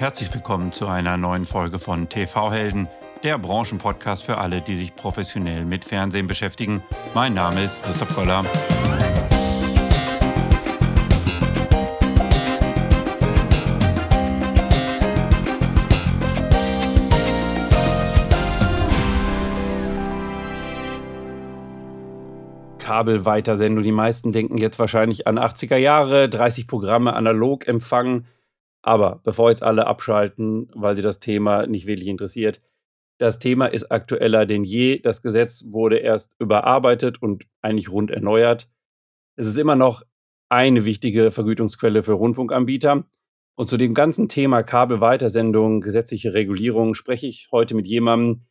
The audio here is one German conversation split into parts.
Herzlich willkommen zu einer neuen Folge von TV Helden, der Branchenpodcast für alle, die sich professionell mit Fernsehen beschäftigen. Mein Name ist Christoph Koller. Kabelweitersendung. Die meisten denken jetzt wahrscheinlich an 80er Jahre, 30 Programme analog empfangen. Aber bevor jetzt alle abschalten, weil sie das Thema nicht wirklich interessiert, das Thema ist aktueller denn je. Das Gesetz wurde erst überarbeitet und eigentlich rund erneuert. Es ist immer noch eine wichtige Vergütungsquelle für Rundfunkanbieter. Und zu dem ganzen Thema Kabelweitersendung, gesetzliche Regulierung spreche ich heute mit jemandem,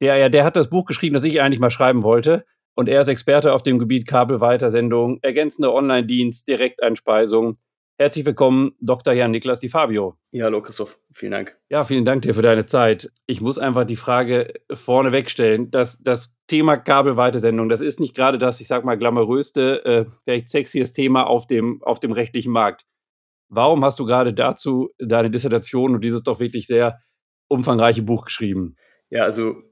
der ja, der hat das Buch geschrieben, das ich eigentlich mal schreiben wollte. Und er ist Experte auf dem Gebiet Kabelweitersendung, ergänzende Online-Dienst, Direkteinspeisung. Herzlich willkommen, Dr. Jan Niklas Di Fabio. Ja, hallo Christoph, vielen Dank. Ja, vielen Dank dir für deine Zeit. Ich muss einfach die Frage vorne wegstellen. Das, das Thema Kabelweitesendung, das ist nicht gerade das, ich sag mal, glamouröste, äh, vielleicht sexiest Thema auf dem, auf dem rechtlichen Markt. Warum hast du gerade dazu deine Dissertation und dieses doch wirklich sehr umfangreiche Buch geschrieben? Ja, also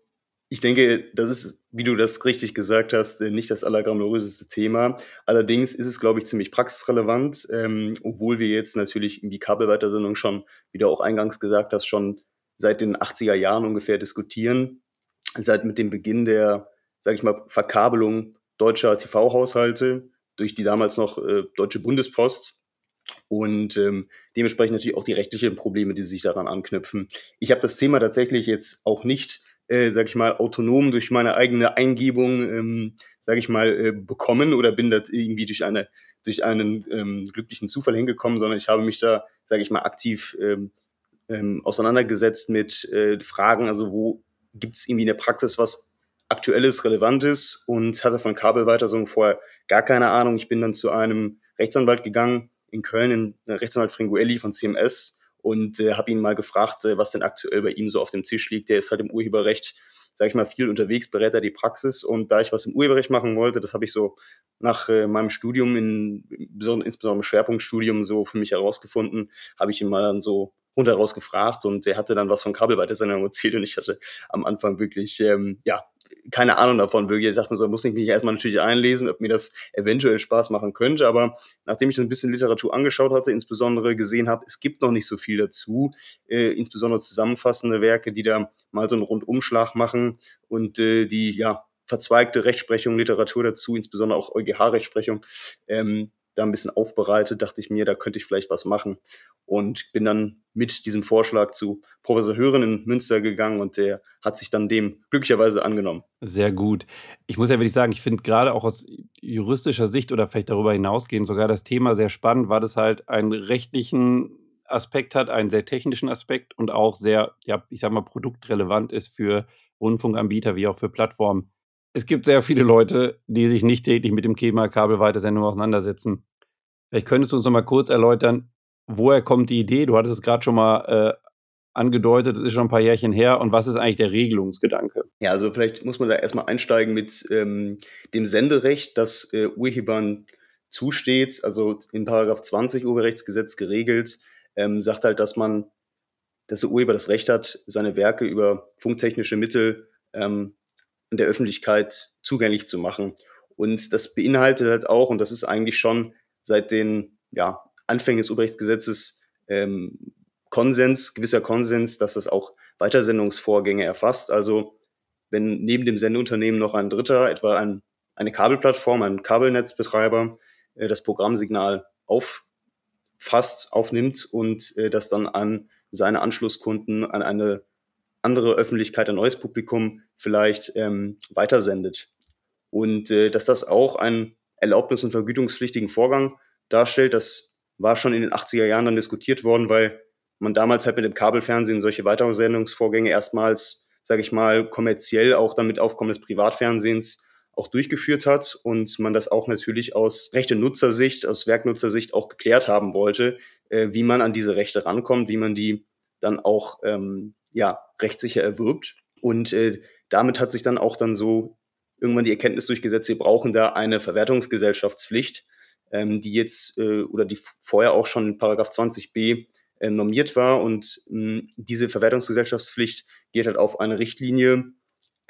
ich denke, das ist, wie du das richtig gesagt hast, äh, nicht das allerglamouröseste Thema. Allerdings ist es, glaube ich, ziemlich praxisrelevant, ähm, obwohl wir jetzt natürlich in die Kabelweitersendung schon, wie du auch eingangs gesagt hast, schon seit den 80er Jahren ungefähr diskutieren. Seit mit dem Beginn der, sage ich mal, Verkabelung deutscher TV-Haushalte durch die damals noch äh, Deutsche Bundespost und ähm, dementsprechend natürlich auch die rechtlichen Probleme, die sich daran anknüpfen. Ich habe das Thema tatsächlich jetzt auch nicht äh, sag ich mal, autonom durch meine eigene Eingebung, ähm, sag ich mal, äh, bekommen oder bin da irgendwie durch eine durch einen ähm, glücklichen Zufall hingekommen, sondern ich habe mich da, sage ich mal, aktiv ähm, ähm, auseinandergesetzt mit äh, Fragen, also wo gibt es irgendwie eine Praxis, was aktuelles, relevantes? Und hatte von Kabelweiterung vorher gar keine Ahnung. Ich bin dann zu einem Rechtsanwalt gegangen in Köln, in, äh, Rechtsanwalt Fringuelli von CMS und äh, habe ihn mal gefragt, äh, was denn aktuell bei ihm so auf dem Tisch liegt. Der ist halt im Urheberrecht, sage ich mal, viel unterwegs, berät er die Praxis. Und da ich was im Urheberrecht machen wollte, das habe ich so nach äh, meinem Studium, in, insbesondere im Schwerpunktstudium, so für mich herausgefunden, habe ich ihn mal dann so rundheraus gefragt und der hatte dann was von Kabelweitersendung erzählt. Und ich hatte am Anfang wirklich, ähm, ja, keine Ahnung davon wirklich. Ich dachte mir so, muss ich mich erstmal natürlich einlesen, ob mir das eventuell Spaß machen könnte. Aber nachdem ich ein bisschen Literatur angeschaut hatte, insbesondere gesehen habe, es gibt noch nicht so viel dazu, äh, insbesondere zusammenfassende Werke, die da mal so einen Rundumschlag machen und äh, die ja verzweigte Rechtsprechung, Literatur dazu, insbesondere auch EuGH-Rechtsprechung, ähm, da ein bisschen aufbereitet, dachte ich mir, da könnte ich vielleicht was machen. Und bin dann mit diesem Vorschlag zu Professor Hören in Münster gegangen und der hat sich dann dem glücklicherweise angenommen. Sehr gut. Ich muss ja wirklich sagen, ich finde gerade auch aus juristischer Sicht oder vielleicht darüber hinausgehend sogar das Thema sehr spannend, weil es halt einen rechtlichen Aspekt hat, einen sehr technischen Aspekt und auch sehr, ja, ich sag mal, produktrelevant ist für Rundfunkanbieter wie auch für Plattformen es gibt sehr viele Leute, die sich nicht täglich mit dem Thema Kabelweitersendung auseinandersetzen. Vielleicht könntest du uns noch mal kurz erläutern, woher kommt die Idee? Du hattest es gerade schon mal äh, angedeutet, es ist schon ein paar Jährchen her. Und was ist eigentlich der Regelungsgedanke? Ja, also vielleicht muss man da erstmal einsteigen mit ähm, dem Senderecht, das äh, Urhebern zusteht. Also in Paragraph 20 Urheberrechtsgesetz geregelt, ähm, sagt halt, dass man, dass der Urheber das Recht hat, seine Werke über funktechnische Mittel ähm, der Öffentlichkeit zugänglich zu machen. Und das beinhaltet halt auch, und das ist eigentlich schon seit den ja, Anfängen des Urheberrechtsgesetzes ähm, Konsens, gewisser Konsens, dass das auch Weitersendungsvorgänge erfasst. Also wenn neben dem Sendeunternehmen noch ein Dritter, etwa ein, eine Kabelplattform, ein Kabelnetzbetreiber, äh, das Programmsignal auffasst, aufnimmt und äh, das dann an seine Anschlusskunden, an eine andere Öffentlichkeit, ein neues Publikum vielleicht ähm, weitersendet. Und äh, dass das auch einen erlaubnis- und vergütungspflichtigen Vorgang darstellt, das war schon in den 80er Jahren dann diskutiert worden, weil man damals halt mit dem Kabelfernsehen solche Weitersendungsvorgänge erstmals, sage ich mal, kommerziell auch dann mit Aufkommen des Privatfernsehens auch durchgeführt hat und man das auch natürlich aus rechte Nutzersicht, aus Werknutzersicht auch geklärt haben wollte, äh, wie man an diese Rechte rankommt, wie man die dann auch ähm, ja, rechtssicher erwirbt. Und äh, damit hat sich dann auch dann so irgendwann die Erkenntnis durchgesetzt, wir brauchen da eine Verwertungsgesellschaftspflicht, ähm, die jetzt äh, oder die vorher auch schon in Paragraph 20b äh, normiert war. Und mh, hm, diese Verwertungsgesellschaftspflicht geht halt auf eine Richtlinie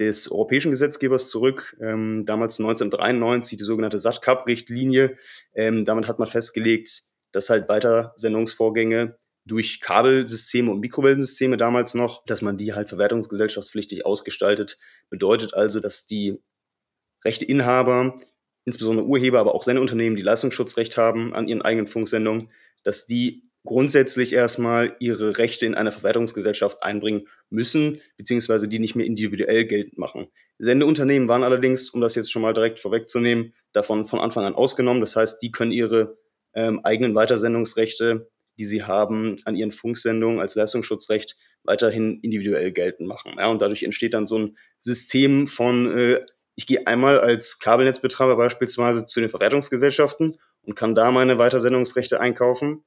des europäischen Gesetzgebers zurück, ähm, damals 1993 die sogenannte SATCAP-Richtlinie. Ähm, damit hat man festgelegt, dass halt Weitersendungsvorgänge durch Kabelsysteme und Mikrowellensysteme damals noch, dass man die halt verwertungsgesellschaftspflichtig ausgestaltet. Bedeutet also, dass die Rechteinhaber, insbesondere Urheber, aber auch Sendeunternehmen, die Leistungsschutzrecht haben an ihren eigenen Funksendungen, dass die grundsätzlich erstmal ihre Rechte in einer Verwertungsgesellschaft einbringen müssen, beziehungsweise die nicht mehr individuell geltend machen. Sendeunternehmen waren allerdings, um das jetzt schon mal direkt vorwegzunehmen, davon von Anfang an ausgenommen. Das heißt, die können ihre ähm, eigenen Weitersendungsrechte, die sie haben, an ihren Funksendungen als Leistungsschutzrecht weiterhin individuell geltend machen. Ja, und dadurch entsteht dann so ein System von, äh, ich gehe einmal als Kabelnetzbetreiber beispielsweise zu den Verwertungsgesellschaften und kann da meine Weitersendungsrechte einkaufen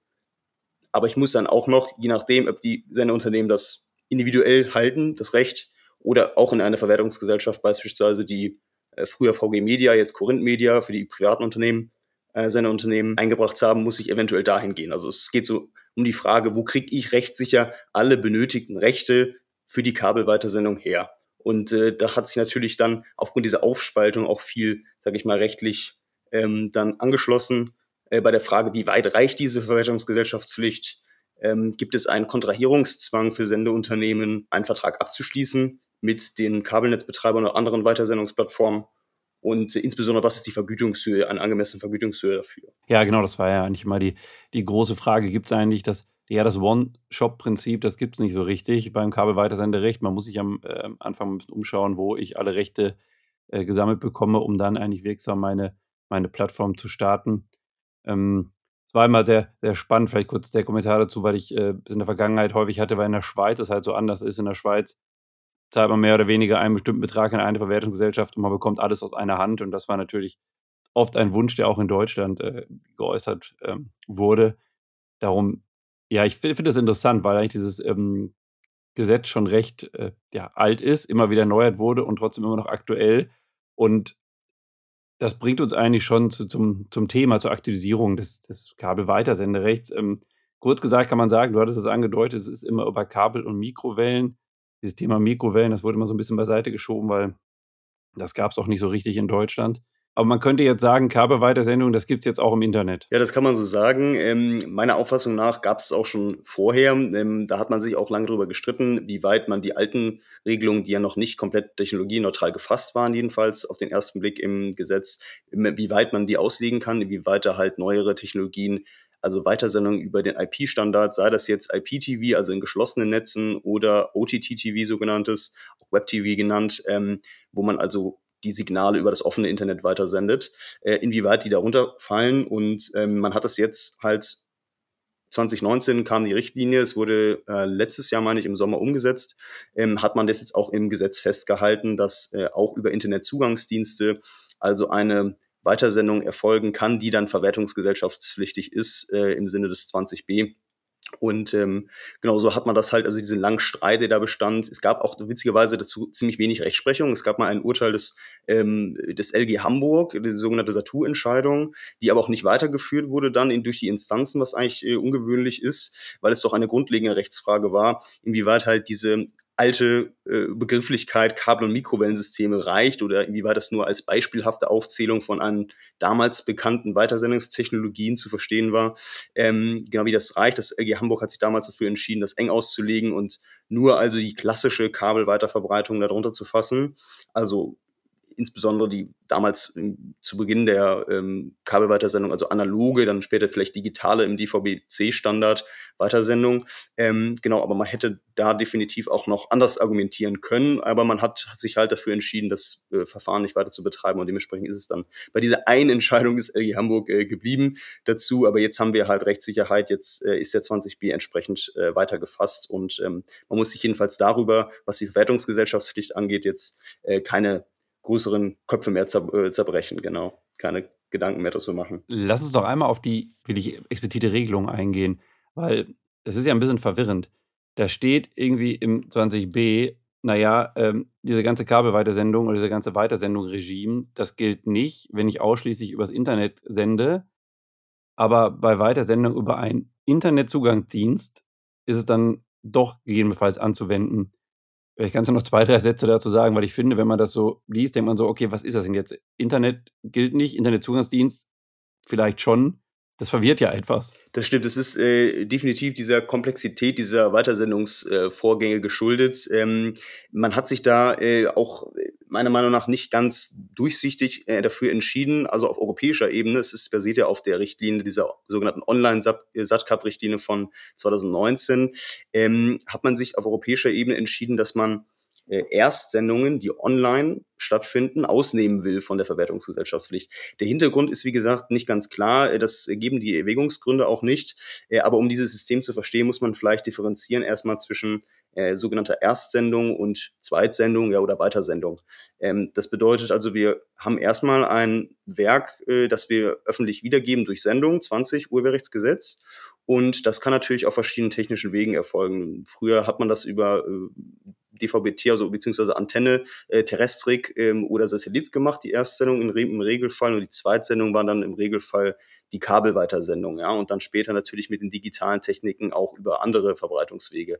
aber ich muss dann auch noch, je nachdem, ob die Sendeunternehmen das individuell halten, das Recht, oder auch in einer Verwertungsgesellschaft, beispielsweise die äh, früher VG Media, jetzt Corinth Media, für die privaten Unternehmen, äh, Sendeunternehmen eingebracht haben, muss ich eventuell dahin gehen. Also es geht so um die Frage, wo kriege ich rechtssicher alle benötigten Rechte für die Kabelweitersendung her? Und äh, da hat sich natürlich dann aufgrund dieser Aufspaltung auch viel, sage ich mal, rechtlich ähm, dann angeschlossen äh, bei der Frage, wie weit reicht diese Verwertungsgesellschaftspflicht, ähm, gibt es einen Kontrahierungszwang für Sendeunternehmen, einen Vertrag abzuschließen mit den Kabelnetzbetreibern oder anderen Weitersendungsplattformen? Und insbesondere, was ist die Vergütungshöhe, eine angemessene Vergütungshöhe dafür? Ja, genau, das war ja eigentlich immer die, die große Frage. Gibt es eigentlich das, ja, das One-Shop-Prinzip, das gibt es nicht so richtig beim Kabelweitersenderecht. Man muss sich am äh, Anfang ein bisschen umschauen, wo ich alle Rechte äh, gesammelt bekomme, um dann eigentlich wirksam meine, meine Plattform zu starten. Ähm, es war immer sehr, sehr spannend, vielleicht kurz der Kommentar dazu, weil ich äh, in der Vergangenheit häufig hatte, weil in der Schweiz es halt so anders ist. In der Schweiz zahlt man mehr oder weniger einen bestimmten Betrag in eine Verwertungsgesellschaft und man bekommt alles aus einer Hand. Und das war natürlich oft ein Wunsch, der auch in Deutschland äh, geäußert ähm, wurde. Darum, ja, ich finde find das interessant, weil eigentlich dieses ähm, Gesetz schon recht äh, ja, alt ist, immer wieder erneuert wurde und trotzdem immer noch aktuell. Und das bringt uns eigentlich schon zu, zum, zum Thema, zur Aktualisierung des, des Kabelweitersenderechts. Ähm, kurz gesagt kann man sagen, du hattest es angedeutet, es ist immer über Kabel- und Mikrowellen. Dieses Thema Mikrowellen, das wurde immer so ein bisschen beiseite geschoben, weil das gab es auch nicht so richtig in Deutschland. Aber man könnte jetzt sagen, Kabelweitersendung, das gibt es jetzt auch im Internet. Ja, das kann man so sagen. Ähm, meiner Auffassung nach gab es auch schon vorher. Ähm, da hat man sich auch lange darüber gestritten, wie weit man die alten Regelungen, die ja noch nicht komplett technologieneutral gefasst waren, jedenfalls auf den ersten Blick im Gesetz, wie weit man die auslegen kann, wie weit da halt neuere Technologien also Weitersendung über den IP-Standard, sei das jetzt IPTV, also in geschlossenen Netzen, oder OTT-TV sogenanntes, auch Web-TV genannt, ähm, wo man also die Signale über das offene Internet weitersendet, äh, inwieweit die darunter fallen. Und ähm, man hat das jetzt halt 2019 kam die Richtlinie, es wurde äh, letztes Jahr, meine ich, im Sommer umgesetzt, ähm, hat man das jetzt auch im Gesetz festgehalten, dass äh, auch über Internetzugangsdienste also eine Weitersendung erfolgen kann, die dann verwertungsgesellschaftspflichtig ist äh, im Sinne des 20b. Und ähm, genau so hat man das halt, also diesen langen Streit, der da bestand. Es gab auch witzigerweise dazu ziemlich wenig Rechtsprechung. Es gab mal ein Urteil des, ähm, des LG Hamburg, die sogenannte Satu-Entscheidung, die aber auch nicht weitergeführt wurde dann in, durch die Instanzen, was eigentlich äh, ungewöhnlich ist, weil es doch eine grundlegende Rechtsfrage war, inwieweit halt diese alte äh, Begrifflichkeit Kabel- und Mikrowellensysteme reicht oder inwieweit das nur als beispielhafte Aufzählung von an damals bekannten Weitersendungstechnologien zu verstehen war. Ähm, genau wie das reicht. Das LG Hamburg hat sich damals dafür entschieden, das eng auszulegen und nur also die klassische Kabelweiterverbreitung darunter zu fassen. Also insbesondere die damals zu Beginn der ähm, Kabelweitersendung, also analoge, dann später vielleicht digitale im DVB-C-Standard Weitersendung. Ähm, genau, aber man hätte da definitiv auch noch anders argumentieren können, aber man hat, hat sich halt dafür entschieden, das äh, Verfahren nicht weiter zu betreiben und dementsprechend ist es dann bei dieser einen Entscheidung des LG Hamburg äh, geblieben dazu, aber jetzt haben wir halt Rechtssicherheit, jetzt äh, ist der 20b entsprechend äh, weiter und ähm, man muss sich jedenfalls darüber, was die Verwertungsgesellschaftspflicht angeht, jetzt äh, keine größeren Köpfe mehr äh, zerbrechen, genau. Keine Gedanken mehr dazu machen. Lass uns doch einmal auf die wirklich explizite Regelung eingehen, weil es ist ja ein bisschen verwirrend. Da steht irgendwie im 20b, naja, ähm, diese ganze Kabelweitersendung oder diese ganze Weitersendung-Regime, das gilt nicht, wenn ich ausschließlich übers Internet sende. Aber bei Weitersendung über einen Internetzugangsdienst ist es dann doch gegebenenfalls anzuwenden. Ich kann noch zwei, drei Sätze dazu sagen, weil ich finde, wenn man das so liest, denkt man so, okay, was ist das denn jetzt? Internet gilt nicht, Internetzugangsdienst vielleicht schon. Das verwirrt ja etwas. Das stimmt, es ist äh, definitiv dieser Komplexität dieser Weitersendungsvorgänge äh, geschuldet. Ähm, man hat sich da äh, auch meiner Meinung nach nicht ganz durchsichtig äh, dafür entschieden, also auf europäischer Ebene. Es ist basiert ja auf der Richtlinie dieser sogenannten Online-SATCAP-Richtlinie von 2019. Ähm, hat man sich auf europäischer Ebene entschieden, dass man äh, Erstsendungen, die online stattfinden, ausnehmen will von der Verwertungsgesellschaftspflicht. Der Hintergrund ist, wie gesagt, nicht ganz klar. Äh, das geben die Erwägungsgründe auch nicht. Äh, aber um dieses System zu verstehen, muss man vielleicht differenzieren erstmal zwischen sogenannter Erstsendung und Zweitsendung ja, oder Weitersendung. Ähm, das bedeutet also, wir haben erstmal ein Werk, das wir öffentlich wiedergeben durch Sendung, 20 Urheberrechtsgesetz. Und das kann natürlich auf verschiedenen technischen Wegen erfolgen. Früher hat man das über DVB-T, also beziehungsweise Antenne, äh, Terrestrik ähm, oder Satellit gemacht, die Erstsendung im, im Regelfall und die Zweitsendung waren dann im Regelfall die Kabelweitersendung, ja, und dann später natürlich mit den digitalen Techniken auch über andere Verbreitungswege.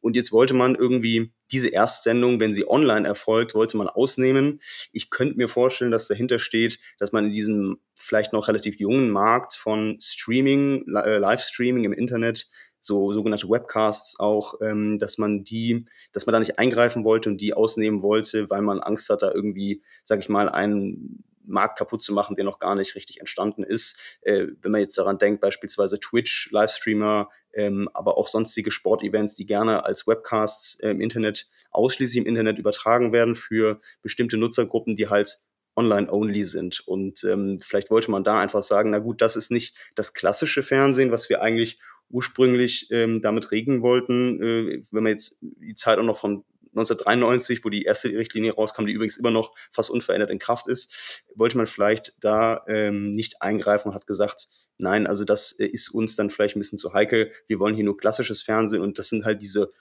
Und jetzt wollte man irgendwie diese Erstsendung, wenn sie online erfolgt, wollte man ausnehmen. Ich könnte mir vorstellen, dass dahinter steht, dass man in diesem vielleicht noch relativ jungen Markt von Streaming, äh, Livestreaming im Internet so sogenannte Webcasts auch, ähm, dass man die, dass man da nicht eingreifen wollte und die ausnehmen wollte, weil man Angst hat, da irgendwie, sag ich mal, einen Markt kaputt zu machen, der noch gar nicht richtig entstanden ist. Äh, wenn man jetzt daran denkt, beispielsweise Twitch, Livestreamer, ähm, aber auch sonstige Sportevents, die gerne als Webcasts äh, im Internet, ausschließlich im Internet übertragen werden für bestimmte Nutzergruppen, die halt online-only sind. Und ähm, vielleicht wollte man da einfach sagen, na gut, das ist nicht das klassische Fernsehen, was wir eigentlich ursprünglich ähm, damit regeln wollten. Äh, wenn man jetzt die Zeit auch noch von 1993, wo die erste Richtlinie rauskam, die übrigens immer noch fast unverändert in Kraft ist, wollte man vielleicht da ähm, nicht eingreifen und hat gesagt, nein, also das äh, ist uns dann vielleicht ein bisschen zu heikel. Wir wollen hier nur klassisches Fernsehen und das sind halt diese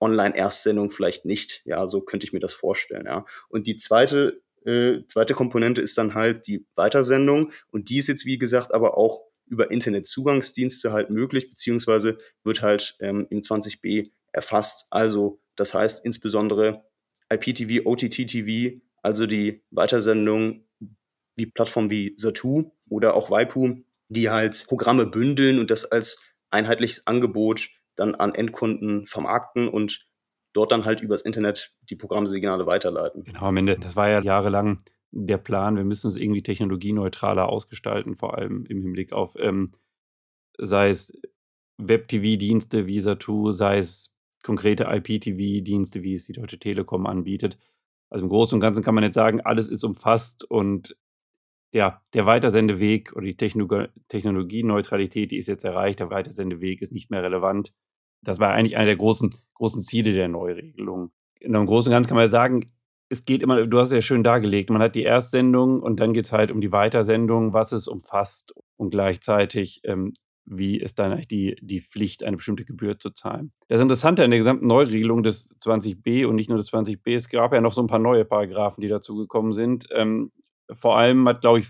Online-Erstsendungen vielleicht nicht. Ja, so könnte ich mir das vorstellen. Ja. Und die zweite, äh, zweite Komponente ist dann halt die Weitersendung und die ist jetzt, wie gesagt, aber auch über Internetzugangsdienste halt möglich, beziehungsweise wird halt ähm, im 20b erfasst. Also das heißt insbesondere IPTV, OTT-TV, also die Weitersendung wie Plattformen wie Satu oder auch Waipu, die halt Programme bündeln und das als einheitliches Angebot dann an Endkunden vermarkten und dort dann halt übers Internet die Programmsignale weiterleiten. Genau, am Ende, das war ja jahrelang der Plan, wir müssen es irgendwie technologieneutraler ausgestalten, vor allem im Hinblick auf, ähm, sei es Web-TV-Dienste wie Satu, sei es konkrete IPTV-Dienste, wie es die Deutsche Telekom anbietet. Also im Großen und Ganzen kann man jetzt sagen, alles ist umfasst und ja, der Weitersendeweg oder die Techno Technologieneutralität, die ist jetzt erreicht, der Weitersendeweg ist nicht mehr relevant. Das war eigentlich einer der großen, großen Ziele der Neuregelung. Im Großen und Ganzen kann man sagen, es geht immer, du hast es ja schön dargelegt, man hat die Erstsendung und dann geht es halt um die Weitersendung, was es umfasst und gleichzeitig, ähm, wie ist dann eigentlich die, die Pflicht, eine bestimmte Gebühr zu zahlen. Das Interessante an der gesamten Neuregelung des 20b und nicht nur des 20b, es gab ja noch so ein paar neue Paragraphen, die dazugekommen sind. Ähm, vor allem hat, glaube ich,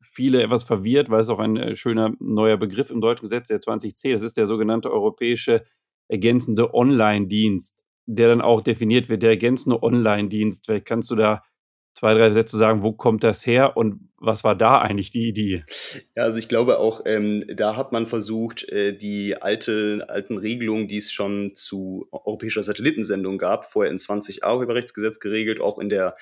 viele etwas verwirrt, weil es auch ein äh, schöner neuer Begriff im deutschen Gesetz, der 20c, das ist der sogenannte europäische ergänzende Online-Dienst der dann auch definiert wird, der ergänzende Online-Dienst. Vielleicht kannst du da zwei, drei Sätze sagen, wo kommt das her und was war da eigentlich die Idee? Ja, also ich glaube auch, ähm, da hat man versucht, äh, die alte, alten Regelungen, die es schon zu europäischer Satellitensendung gab, vorher in 20a Urheberrechtsgesetz geregelt, auch in der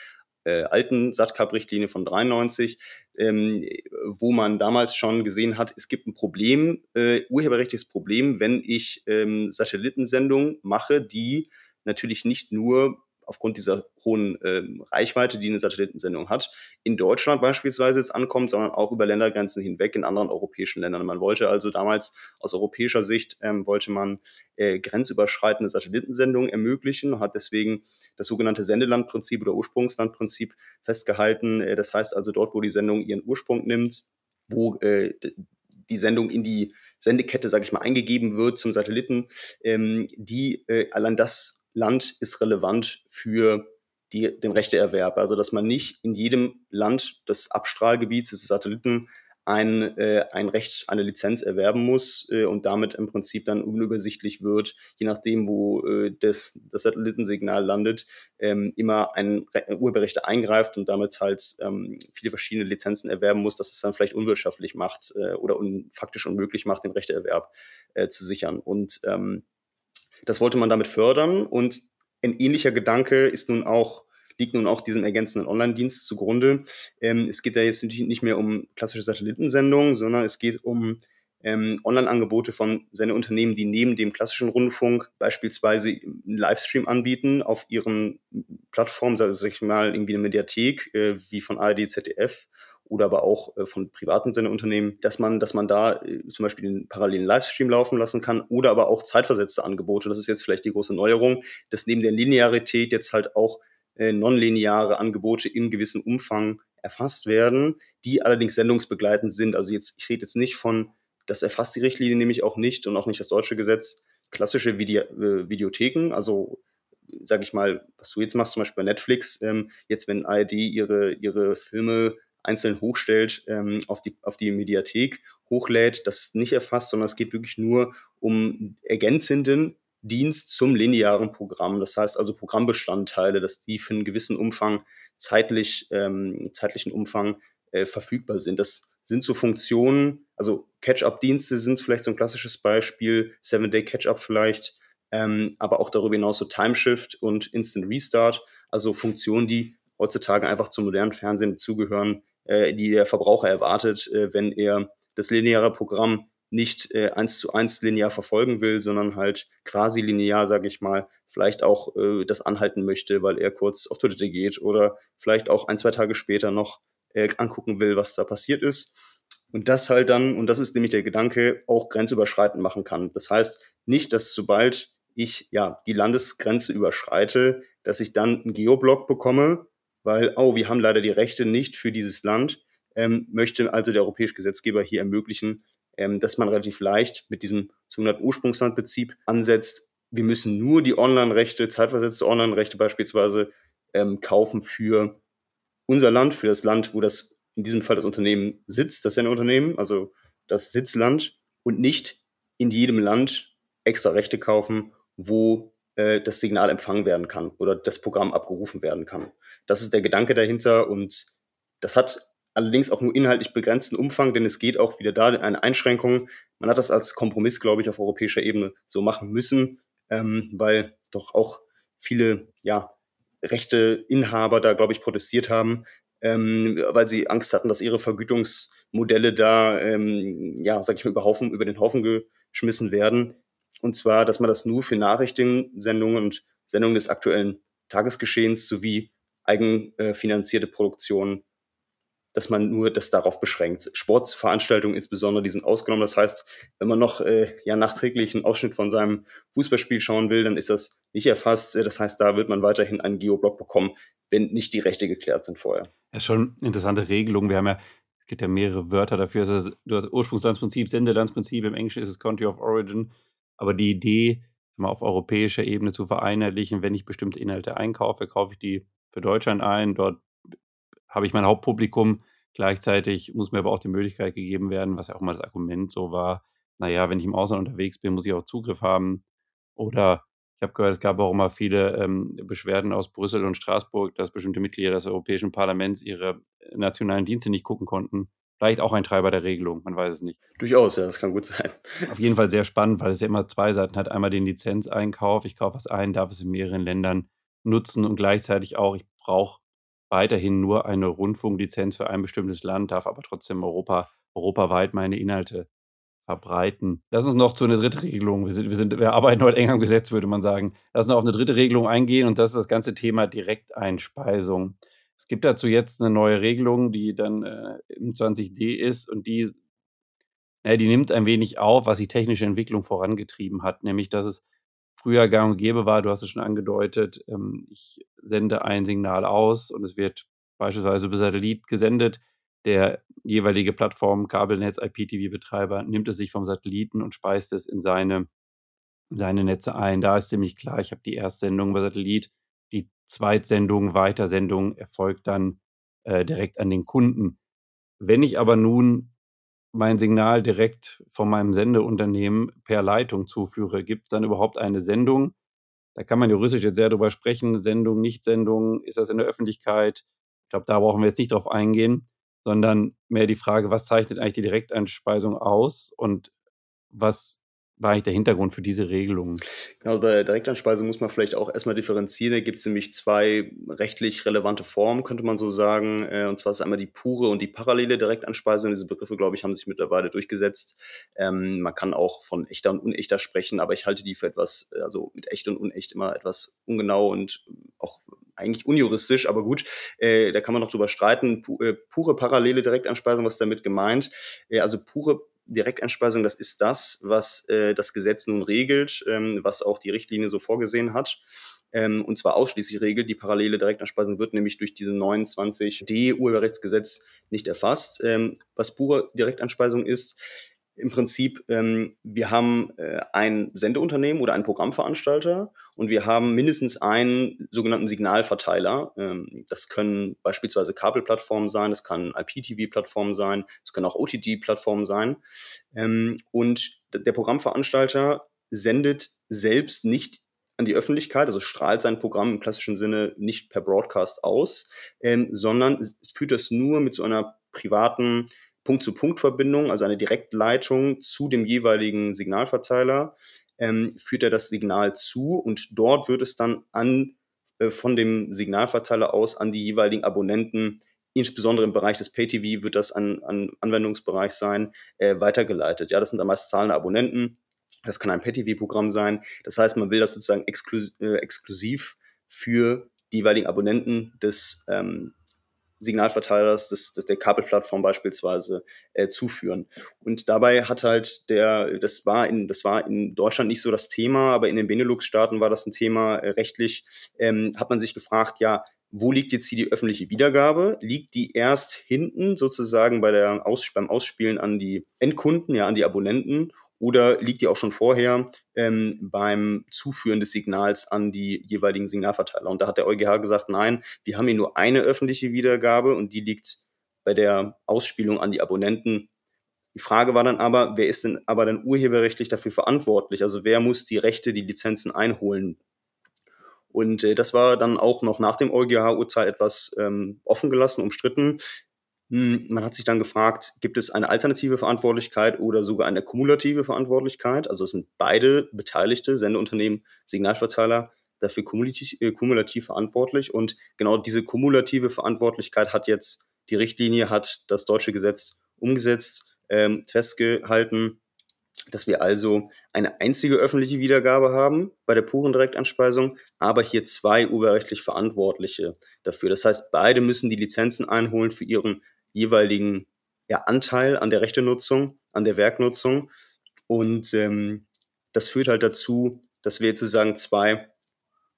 äh, alten SATCAP-Richtlinie von 93, ähm, wo man damals schon gesehen hat, es gibt ein Problem, äh, urheberrechtliches Problem, wenn ich ähm, Satellitensendungen mache, die natürlich nicht nur aufgrund dieser hohen ähm, Reichweite, die eine Satellitensendung hat, in Deutschland beispielsweise jetzt ankommt, sondern auch über Ländergrenzen hinweg in anderen europäischen Ländern. Man wollte also damals aus europäischer Sicht, ähm, wollte man äh, grenzüberschreitende Satellitensendungen ermöglichen, hat deswegen das sogenannte Sendelandprinzip oder Ursprungslandprinzip festgehalten. Äh, das heißt also dort, wo die Sendung ihren Ursprung nimmt, wo äh, die Sendung in die Sendekette, sage ich mal, eingegeben wird zum Satelliten, ähm, die äh, allein das Land ist relevant für die, den Rechteerwerb. Also dass man nicht in jedem Land des Abstrahlgebiets des Satelliten ein, äh, ein Recht, eine Lizenz erwerben muss äh, und damit im Prinzip dann unübersichtlich wird, je nachdem, wo äh, das, das Satellitensignal landet, ähm, immer ein Re Urheberrechte eingreift und damit halt ähm, viele verschiedene Lizenzen erwerben muss, dass es dann vielleicht unwirtschaftlich macht äh, oder un faktisch unmöglich macht, den Rechteerwerb äh, zu sichern. Und ähm, das wollte man damit fördern und ein ähnlicher Gedanke ist nun auch liegt nun auch diesem ergänzenden Online-Dienst zugrunde. Ähm, es geht da jetzt nicht mehr um klassische Satellitensendungen, sondern es geht um ähm, Online-Angebote von Sendeunternehmen, die neben dem klassischen Rundfunk beispielsweise einen Livestream anbieten auf ihren Plattformen, also sag ich mal irgendwie eine Mediathek äh, wie von ARD, ZDF oder aber auch äh, von privaten Sendeunternehmen, dass man, dass man da äh, zum Beispiel den parallelen Livestream laufen lassen kann oder aber auch zeitversetzte Angebote. Das ist jetzt vielleicht die große Neuerung, dass neben der Linearität jetzt halt auch äh, nonlineare Angebote im gewissen Umfang erfasst werden, die allerdings sendungsbegleitend sind. Also jetzt, ich rede jetzt nicht von, das erfasst die Richtlinie nämlich auch nicht und auch nicht das deutsche Gesetz, klassische Video, äh, Videotheken, also sage ich mal, was du jetzt machst, zum Beispiel bei Netflix, ähm, jetzt wenn ARD ihre, ihre Filme einzeln hochstellt, ähm, auf, die, auf die Mediathek hochlädt, das ist nicht erfasst, sondern es geht wirklich nur um ergänzenden Dienst zum linearen Programm. Das heißt also Programmbestandteile, dass die für einen gewissen Umfang zeitlich, ähm, zeitlichen Umfang äh, verfügbar sind. Das sind so Funktionen, also Catch-up-Dienste sind vielleicht so ein klassisches Beispiel, Seven-Day Catch-up vielleicht, ähm, aber auch darüber hinaus so Timeshift und Instant Restart, also Funktionen, die heutzutage einfach zum modernen Fernsehen zugehören, die der Verbraucher erwartet, äh, wenn er das lineare Programm nicht äh, eins zu eins linear verfolgen will, sondern halt quasi linear, sage ich mal, vielleicht auch äh, das anhalten möchte, weil er kurz auf Toilette geht oder vielleicht auch ein, zwei Tage später noch äh, angucken will, was da passiert ist. Und das halt dann, und das ist nämlich der Gedanke, auch grenzüberschreitend machen kann. Das heißt nicht, dass sobald ich ja die Landesgrenze überschreite, dass ich dann einen Geoblock bekomme, weil, oh, wir haben leider die Rechte nicht für dieses Land, ähm, möchte also der europäische Gesetzgeber hier ermöglichen, ähm, dass man relativ leicht mit diesem sogenannten Ursprungslandprinzip ansetzt. Wir müssen nur die Online-Rechte, zeitversetzte Online-Rechte beispielsweise ähm, kaufen für unser Land, für das Land, wo das in diesem Fall das Unternehmen sitzt, das Sendeunternehmen, also das Sitzland und nicht in jedem Land extra Rechte kaufen, wo äh, das Signal empfangen werden kann oder das Programm abgerufen werden kann. Das ist der Gedanke dahinter und das hat allerdings auch nur inhaltlich begrenzten Umfang, denn es geht auch wieder da eine Einschränkung. Man hat das als Kompromiss, glaube ich, auf europäischer Ebene so machen müssen, ähm, weil doch auch viele ja, rechte Inhaber da, glaube ich, protestiert haben, ähm, weil sie Angst hatten, dass ihre Vergütungsmodelle da, ähm, ja, sag ich mal, über, Haufen, über den Haufen geschmissen werden. Und zwar, dass man das nur für Nachrichtensendungen und Sendungen des aktuellen Tagesgeschehens sowie eigenfinanzierte Produktionen dass man nur das darauf beschränkt. Sportveranstaltungen insbesondere, die sind ausgenommen. Das heißt, wenn man noch äh, ja nachträglich einen Ausschnitt von seinem Fußballspiel schauen will, dann ist das nicht erfasst. Das heißt, da wird man weiterhin einen Geoblock bekommen, wenn nicht die Rechte geklärt sind vorher. Ja, schon interessante Regelung. Wir haben ja, es gibt ja mehrere Wörter dafür. Also du hast Ursprungslandsprinzip, Sendelandsprinzip, im Englischen ist es Country of Origin. Aber die Idee, mal auf europäischer Ebene zu vereinheitlichen, wenn ich bestimmte Inhalte einkaufe, kaufe ich die für Deutschland ein. Dort habe ich mein Hauptpublikum. Gleichzeitig muss mir aber auch die Möglichkeit gegeben werden, was ja auch mal das Argument so war, naja, wenn ich im Ausland unterwegs bin, muss ich auch Zugriff haben. Oder ich habe gehört, es gab auch immer viele ähm, Beschwerden aus Brüssel und Straßburg, dass bestimmte Mitglieder des Europäischen Parlaments ihre nationalen Dienste nicht gucken konnten. Vielleicht auch ein Treiber der Regelung, man weiß es nicht. Durchaus, ja, das kann gut sein. Auf jeden Fall sehr spannend, weil es ja immer zwei Seiten hat. Einmal den Lizenzeinkauf, ich kaufe was ein, darf es in mehreren Ländern nutzen und gleichzeitig auch, ich brauche weiterhin nur eine Rundfunklizenz für ein bestimmtes Land, darf aber trotzdem Europa, europaweit meine Inhalte verbreiten. Lass uns noch zu einer dritten Regelung. Wir, sind, wir, sind, wir arbeiten heute eng am Gesetz, würde man sagen. Lass uns noch auf eine dritte Regelung eingehen und das ist das ganze Thema Direkteinspeisung. Es gibt dazu jetzt eine neue Regelung, die dann äh, im 20d ist und die, äh, die nimmt ein wenig auf, was die technische Entwicklung vorangetrieben hat, nämlich dass es früher gang und gäbe war, du hast es schon angedeutet, ähm, ich sende ein Signal aus und es wird beispielsweise über Satellit gesendet. Der jeweilige Plattform, Kabelnetz, IPTV-Betreiber nimmt es sich vom Satelliten und speist es in seine, seine Netze ein. Da ist ziemlich klar, ich habe die Erstsendung über Satellit, die Zweitsendung, Weitersendung erfolgt dann äh, direkt an den Kunden. Wenn ich aber nun mein Signal direkt von meinem Sendeunternehmen per Leitung zuführe. Gibt es dann überhaupt eine Sendung? Da kann man juristisch jetzt sehr drüber sprechen. Sendung, Nicht-Sendung, ist das in der Öffentlichkeit? Ich glaube, da brauchen wir jetzt nicht drauf eingehen, sondern mehr die Frage, was zeichnet eigentlich die Direkteinspeisung aus und was war eigentlich der Hintergrund für diese Regelung? Genau, bei der Direktanspeisung muss man vielleicht auch erstmal differenzieren. Da gibt es nämlich zwei rechtlich relevante Formen, könnte man so sagen. Äh, und zwar ist einmal die pure und die parallele Direktanspeisung. Diese Begriffe, glaube ich, haben sich mittlerweile durchgesetzt. Ähm, man kann auch von echter und unechter sprechen, aber ich halte die für etwas, also mit echt und unecht immer etwas ungenau und auch eigentlich unjuristisch, aber gut, äh, da kann man noch drüber streiten. Pu äh, pure parallele Direktanspeisung, was damit gemeint? Äh, also pure Direkteinspeisung, das ist das, was äh, das Gesetz nun regelt, ähm, was auch die Richtlinie so vorgesehen hat. Ähm, und zwar ausschließlich regelt. Die parallele Direkteinspeisung wird nämlich durch diese 29d Urheberrechtsgesetz nicht erfasst. Ähm, was pure Direkteinspeisung ist, im Prinzip, ähm, wir haben äh, ein Sendeunternehmen oder einen Programmveranstalter und wir haben mindestens einen sogenannten Signalverteiler. Ähm, das können beispielsweise Kabelplattformen sein, das kann IPTV-Plattformen sein, das können auch OTT-Plattformen sein. Ähm, und der Programmveranstalter sendet selbst nicht an die Öffentlichkeit, also strahlt sein Programm im klassischen Sinne nicht per Broadcast aus, ähm, sondern führt das nur mit so einer privaten Punkt-zu-Punkt-Verbindung, also eine Direktleitung zu dem jeweiligen Signalverteiler, ähm, führt er das Signal zu und dort wird es dann an, äh, von dem Signalverteiler aus an die jeweiligen Abonnenten, insbesondere im Bereich des Pay-TV wird das an, an Anwendungsbereich sein, äh, weitergeleitet. Ja, das sind dann meist zahlende Abonnenten. Das kann ein Pay-TV-Programm sein. Das heißt, man will das sozusagen exklus äh, exklusiv für die jeweiligen Abonnenten des ähm, Signalverteilers, des, des, der Kabelplattform beispielsweise äh, zuführen. Und dabei hat halt der, das war in, das war in Deutschland nicht so das Thema, aber in den Benelux-Staaten war das ein Thema äh, rechtlich, ähm, hat man sich gefragt, ja, wo liegt jetzt hier die öffentliche Wiedergabe? Liegt die erst hinten sozusagen bei der Aus, beim Ausspielen an die Endkunden, ja, an die Abonnenten? Oder liegt die auch schon vorher ähm, beim Zuführen des Signals an die jeweiligen Signalverteiler? Und da hat der EuGH gesagt, nein, wir haben hier nur eine öffentliche Wiedergabe und die liegt bei der Ausspielung an die Abonnenten. Die Frage war dann aber, wer ist denn aber dann urheberrechtlich dafür verantwortlich? Also wer muss die Rechte, die Lizenzen einholen? Und äh, das war dann auch noch nach dem EuGH-Urteil etwas ähm, offen gelassen, umstritten. Hm, man hat sich dann gefragt, gibt es eine alternative Verantwortlichkeit oder sogar eine kumulative Verantwortlichkeit? Also es sind beide beteiligte Sendeunternehmen, Signalverteiler dafür kumulativ, äh, kumulativ verantwortlich. Und genau diese kumulative Verantwortlichkeit hat jetzt die Richtlinie, hat das deutsche Gesetz umgesetzt, ähm, festgehalten, dass wir also eine einzige öffentliche Wiedergabe haben bei der puren Direktanspeisung, aber hier zwei urheberrechtlich Verantwortliche dafür. Das heißt, beide müssen die Lizenzen einholen für ihren jeweiligen ja, Anteil an der Rechtenutzung, an der Werknutzung. Und ähm, das führt halt dazu, dass wir sozusagen zwei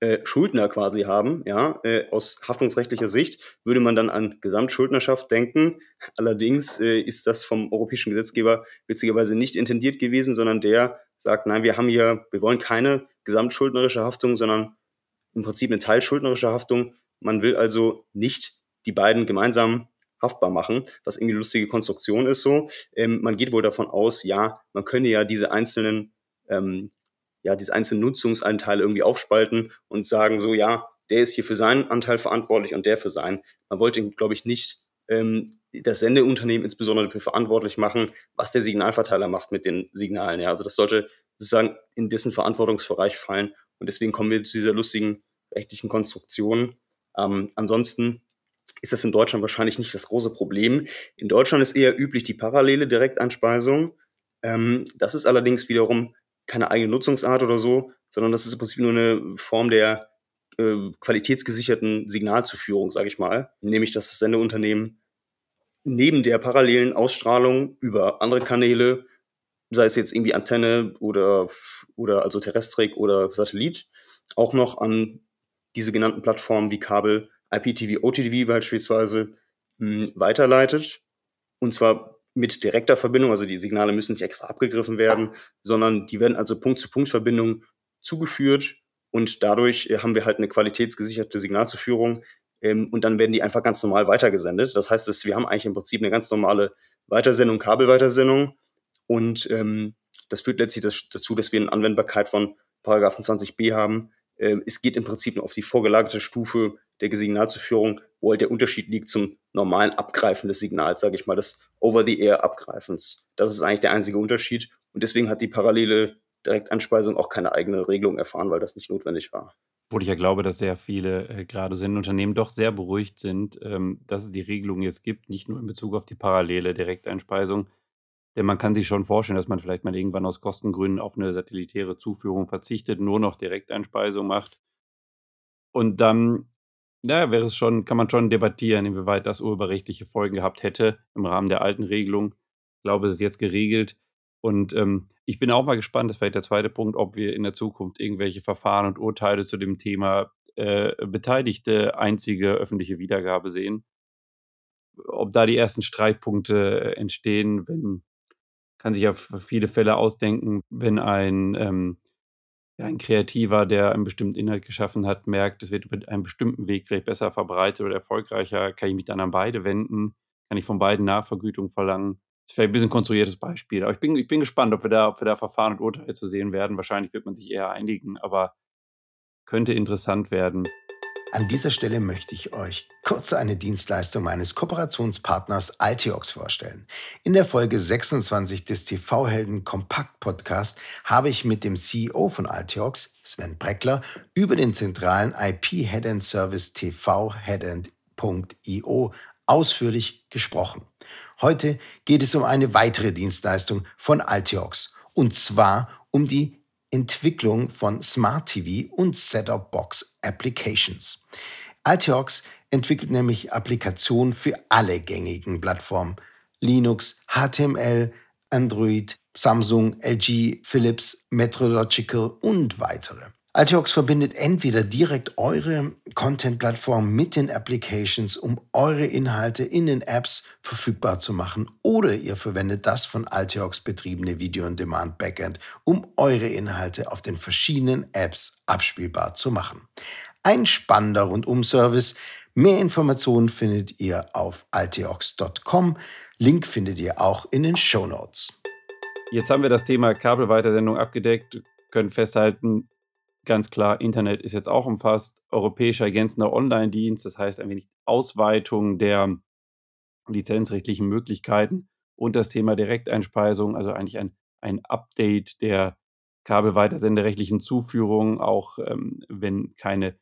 äh, Schuldner quasi haben. Ja, äh, aus haftungsrechtlicher Sicht würde man dann an Gesamtschuldnerschaft denken. Allerdings äh, ist das vom europäischen Gesetzgeber witzigerweise nicht intendiert gewesen, sondern der sagt, nein, wir haben hier, wir wollen keine gesamtschuldnerische Haftung, sondern im Prinzip eine teilschuldnerische Haftung. Man will also nicht die beiden gemeinsam haftbar machen, was irgendwie eine lustige Konstruktion ist so. Ähm, man geht wohl davon aus, ja, man könne ja diese einzelnen, ähm, ja, diese einzelnen Nutzungsanteile irgendwie aufspalten und sagen so, ja, der ist hier für seinen Anteil verantwortlich und der für seinen. Man wollte, glaube ich, nicht ähm, das Sendeunternehmen insbesondere dafür verantwortlich machen, was der Signalverteiler macht mit den Signalen. Ja, also das sollte sozusagen in dessen Verantwortungsbereich fallen. Und deswegen kommen wir zu dieser lustigen rechtlichen Konstruktion. Ähm, ansonsten ist das in Deutschland wahrscheinlich nicht das große Problem. In Deutschland ist eher üblich die parallele Direktanspeisung. Ähm, das ist allerdings wiederum keine eigene Nutzungsart oder so, sondern das ist im Prinzip nur eine Form der äh, qualitätsgesicherten Signalzuführung, sage ich mal. Nämlich, dass das Sendeunternehmen neben der parallelen Ausstrahlung über andere Kanäle, sei es jetzt irgendwie Antenne oder, oder also Terrestrik oder Satellit, auch noch an diese genannten Plattformen wie Kabel IPTV, OTTV beispielsweise mh, hm, weiterleitet. Und zwar mit direkter Verbindung, also die Signale müssen nicht extra abgegriffen werden, sondern die werden also Punkt-zu-Punkt-Verbindung zugeführt und dadurch äh, haben wir halt eine qualitätsgesicherte Signalzuführung ähm, und dann werden die einfach ganz normal weitergesendet. Das heißt, wir haben eigentlich im Prinzip eine ganz normale Weitersendung, Kabelweitersendung. Und ähm, das führt letztlich das, dazu, dass wir eine Anwendbarkeit von Paragraphen 20b haben. Äh, es geht im Prinzip nur auf die vorgelagerte Stufe der Signalzuführung, wo halt der Unterschied liegt zum normalen Abgreifen des Signals, sage ich mal, des Over-the-Air-Abgreifens. Das ist eigentlich der einzige Unterschied. Und deswegen hat die parallele Direktanspeisung auch keine eigene Regelung erfahren, weil das nicht notwendig war. Obwohl ich ja glaube, dass sehr viele, äh, gerade Sendeunternehmen doch sehr beruhigt sind, ähm, dass es die Regelung jetzt gibt, nicht nur in Bezug auf die parallele Direkteinspeisung. Denn man kann sich schon vorstellen, dass man vielleicht mal irgendwann aus Kostengründen auf eine satellitäre Zuführung verzichtet, nur noch Direkteinspeisung macht. Und dann, ja, wäre es schon kann man schon debattieren, inwieweit das urheberrechtliche Folgen gehabt hätte im Rahmen der alten Regelung. Ich glaube, es ist jetzt geregelt. Und ähm, ich bin auch mal gespannt, das ist vielleicht der zweite Punkt, ob wir in der Zukunft irgendwelche Verfahren und Urteile zu dem Thema äh, Beteiligte einzige öffentliche Wiedergabe sehen. Ob da die ersten Streitpunkte entstehen, wenn, kann sich ja viele Fälle ausdenken, wenn ein, ähm, ein Kreativer, der einen bestimmten Inhalt geschaffen hat, merkt, es wird über einen bestimmten Weg vielleicht besser verbreitet oder erfolgreicher, kann ich mich dann an beide wenden, kann ich von beiden Nachvergütung verlangen. Das ist vielleicht ein bisschen konstruiertes Beispiel. Aber ich bin, ich bin gespannt, ob wir, da, ob wir da Verfahren und Urteile zu sehen werden. Wahrscheinlich wird man sich eher einigen, aber könnte interessant werden. An dieser Stelle möchte ich euch kurz eine Dienstleistung meines Kooperationspartners Altiox vorstellen. In der Folge 26 des TV-Helden Kompakt Podcast habe ich mit dem CEO von Altiox, Sven Breckler, über den zentralen IP Headend Service tvheadend.io ausführlich gesprochen. Heute geht es um eine weitere Dienstleistung von Altiox und zwar um die Entwicklung von Smart TV und Setup-Box Applications. Altiox entwickelt nämlich Applikationen für alle gängigen Plattformen Linux, HTML, Android, Samsung, LG, Philips, Metrological und weitere. Altiox verbindet entweder direkt eure Content-Plattform mit den Applications, um eure Inhalte in den Apps verfügbar zu machen, oder ihr verwendet das von Altiox betriebene Video-on-Demand-Backend, um eure Inhalte auf den verschiedenen Apps abspielbar zu machen. Ein spannender Rundum-Service. Mehr Informationen findet ihr auf altiox.com. Link findet ihr auch in den Show Notes. Jetzt haben wir das Thema Kabelweitersendung abgedeckt, können festhalten, Ganz klar, Internet ist jetzt auch umfasst, europäischer ergänzender Online-Dienst, das heißt ein wenig Ausweitung der lizenzrechtlichen Möglichkeiten und das Thema Direkteinspeisung, also eigentlich ein, ein Update der kabelweitersenderechtlichen Zuführung, auch ähm, wenn keine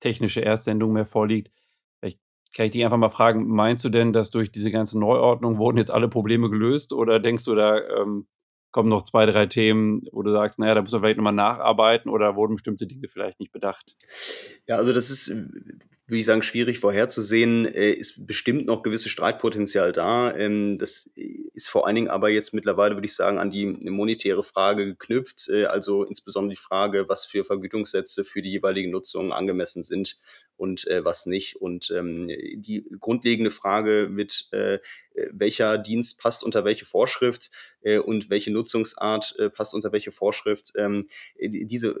technische Erstsendung mehr vorliegt. Vielleicht kann ich dich einfach mal fragen, meinst du denn, dass durch diese ganze Neuordnung wurden jetzt alle Probleme gelöst oder denkst du, da ähm, kommen noch zwei, drei Themen, wo du sagst, naja, da muss man vielleicht nochmal nacharbeiten oder wurden bestimmte Dinge vielleicht nicht bedacht? Ja, also das ist, würde ich sagen, schwierig vorherzusehen. Äh, ist bestimmt noch gewisses Streitpotenzial da. Ähm, das ist vor allen Dingen aber jetzt mittlerweile, würde ich sagen, an die monetäre Frage geknüpft. Äh, also insbesondere die Frage, was für Vergütungssätze für die jeweilige Nutzung angemessen sind und äh, was nicht. Und ähm, die grundlegende Frage mit welcher Dienst passt unter welche Vorschrift äh, und welche Nutzungsart äh, passt unter welche Vorschrift. Ähm, diese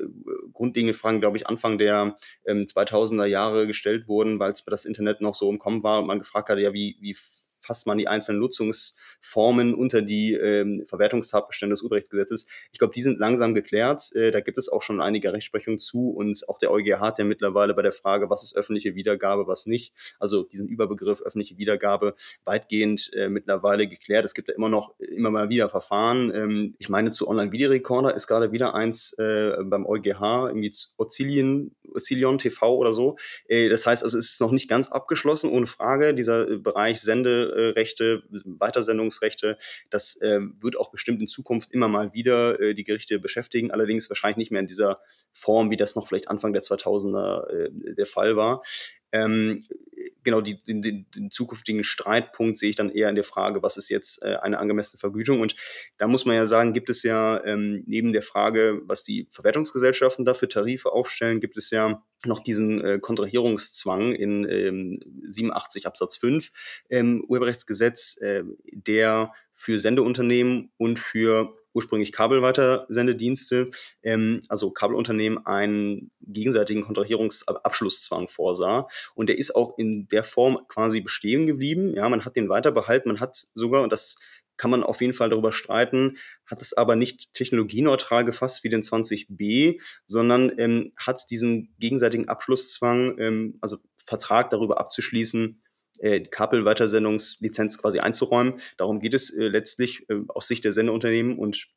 grundlegenden Fragen, glaube ich, Anfang der ähm, 2000er Jahre gestellt wurden, weil es das Internet noch so im Kommen war und man gefragt hat, ja, wie, wie fasst man die einzelnen Nutzungsformen unter die ähm, Verwertungstatbestände des Urheberrechtsgesetzes. Ich glaube, die sind langsam geklärt. Äh, da gibt es auch schon einige Rechtsprechungen zu und auch der EuGH hat ja mittlerweile bei der Frage, was ist öffentliche Wiedergabe, was nicht, also diesen Überbegriff öffentliche Wiedergabe weitgehend äh, mittlerweile geklärt. Es gibt ja immer noch immer mal wieder Verfahren. Ähm, ich meine, zu Online-Videorekorder ist gerade wieder eins äh, beim EuGH, irgendwie Ozilien, Ozilion TV oder so. Äh, das heißt also, es ist noch nicht ganz abgeschlossen, ohne Frage. Dieser äh, Bereich Sende Rechte, Weitersendungsrechte. Das äh, wird auch bestimmt in Zukunft immer mal wieder äh, die Gerichte beschäftigen, allerdings wahrscheinlich nicht mehr in dieser Form, wie das noch vielleicht Anfang der 2000er äh, der Fall war. Ähm, genau, die, den, den, zukünftigen Streitpunkt sehe ich dann eher in der Frage, was ist jetzt äh, eine angemessene Vergütung? Und da muss man ja sagen, gibt es ja ähm, neben der Frage, was die Verwertungsgesellschaften dafür Tarife aufstellen, gibt es ja noch diesen äh, Kontrahierungszwang in ähm, 87 Absatz 5 ähm, Urheberrechtsgesetz, äh, der für Sendeunternehmen und für ursprünglich Kabelweitersendedienste, ähm, also Kabelunternehmen, einen gegenseitigen Kontrahierungsabschlusszwang vorsah. Und der ist auch in der Form quasi bestehen geblieben. Ja, man hat den weiter behalten, man hat sogar, und das kann man auf jeden Fall darüber streiten, hat es aber nicht technologieneutral gefasst wie den 20b, sondern ähm, hat diesen gegenseitigen Abschlusszwang, ähm, also Vertrag darüber abzuschließen, äh, Kabelweitersendungslizenz quasi einzuräumen. Darum geht es äh, letztlich äh, aus Sicht der Sendeunternehmen und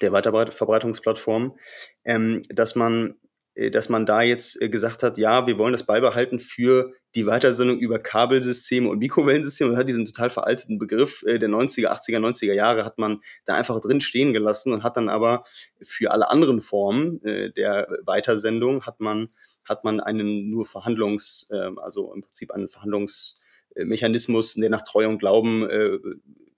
der Weiterverbreitungsplattform, ähm, dass man äh, dass man da jetzt äh, gesagt hat, ja, wir wollen das beibehalten für die Weitersendung über Kabelsysteme und Mikrowellensysteme. Man hat diesen total veralteten Begriff äh, der 90er, 80er, 90er Jahre hat man da einfach drin stehen gelassen und hat dann aber für alle anderen Formen der Weitersendung hat man, hat man einen nur Verhandlungs, ähm, also im Prinzip einen Verhandlungsmechanismus, der nach Treu und Glauben